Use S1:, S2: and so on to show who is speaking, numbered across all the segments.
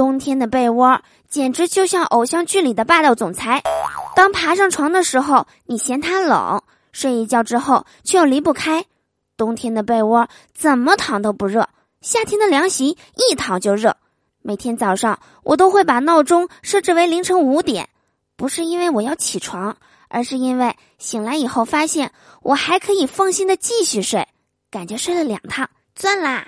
S1: 冬天的被窝简直就像偶像剧里的霸道总裁。当爬上床的时候，你嫌它冷；睡一觉之后，却又离不开。冬天的被窝怎么躺都不热，夏天的凉席一躺就热。每天早上，我都会把闹钟设置为凌晨五点，不是因为我要起床，而是因为醒来以后发现我还可以放心的继续睡，感觉睡了两趟，赚啦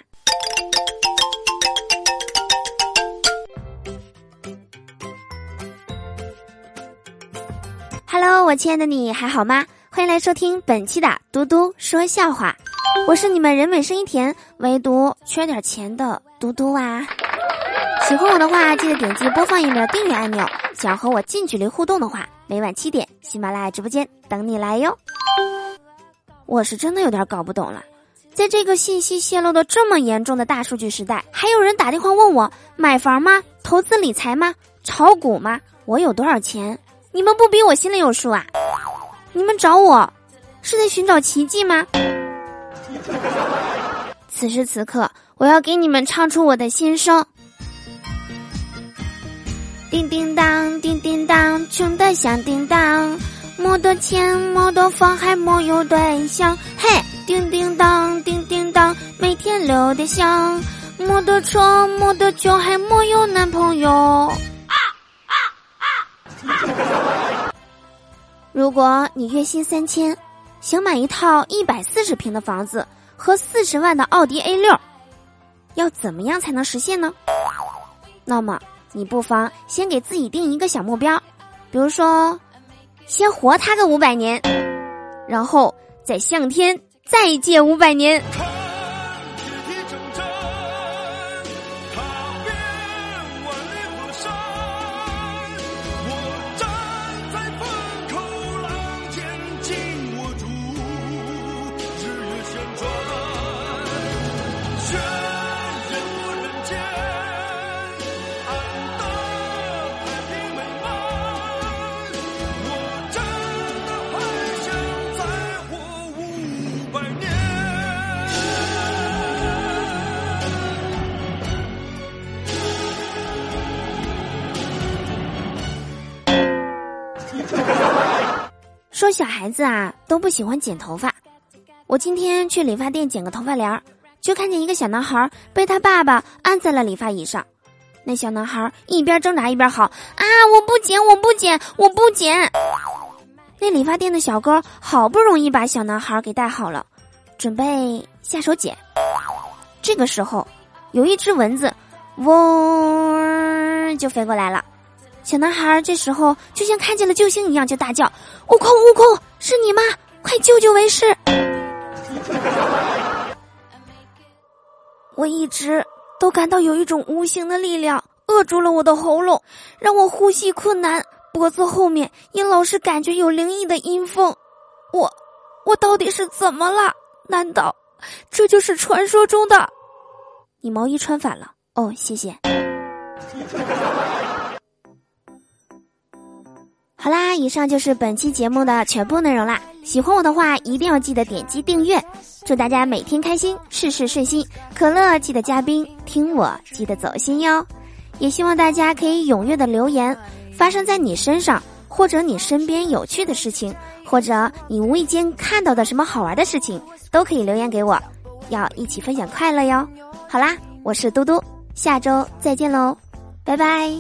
S1: ！Hello，我亲爱的你还好吗？欢迎来收听本期的嘟嘟说笑话，我是你们人美声音甜，唯独缺点钱的嘟嘟啊！喜欢我的话，记得点击播放页面的订阅按钮。想和我近距离互动的话，每晚七点喜马拉雅直播间等你来哟。我是真的有点搞不懂了，在这个信息泄露的这么严重的大数据时代，还有人打电话问我买房吗？投资理财吗？炒股吗？我有多少钱？你们不比我心里有数啊？你们找我，是在寻找奇迹吗？此时此刻，我要给你们唱出我的心声。叮叮当，叮叮当，穷得像叮当，没得钱，没得房，还没有对象。嘿，叮叮当，叮叮当，每天溜得香，没得车，没得酒，还没有男朋友。如果你月薪三千，想买一套一百四十平的房子和四十万的奥迪 A 六，要怎么样才能实现呢？那么你不妨先给自己定一个小目标，比如说，先活他个五百年，然后再向天再借五百年。说小孩子啊都不喜欢剪头发，我今天去理发店剪个头发帘儿，就看见一个小男孩被他爸爸按在了理发椅上。那小男孩一边挣扎一边喊：“啊，我不剪，我不剪，我不剪！”那理发店的小哥好不容易把小男孩给带好了，准备下手剪。这个时候，有一只蚊子，嗡就飞过来了。小男孩这时候就像看见了救星一样，就大叫：“悟空，悟空，是你吗？快救救为师！”我一直都感到有一种无形的力量扼住了我的喉咙，让我呼吸困难，脖子后面也老是感觉有灵异的阴风。我，我到底是怎么了？难道这就是传说中的？你毛衣穿反了哦，谢谢。好啦，以上就是本期节目的全部内容啦。喜欢我的话，一定要记得点击订阅。祝大家每天开心，事事顺心。可乐记得加冰，听我记得走心哟。也希望大家可以踊跃的留言，发生在你身上或者你身边有趣的事情，或者你无意间看到的什么好玩的事情，都可以留言给我，要一起分享快乐哟。好啦，我是嘟嘟，下周再见喽，拜拜。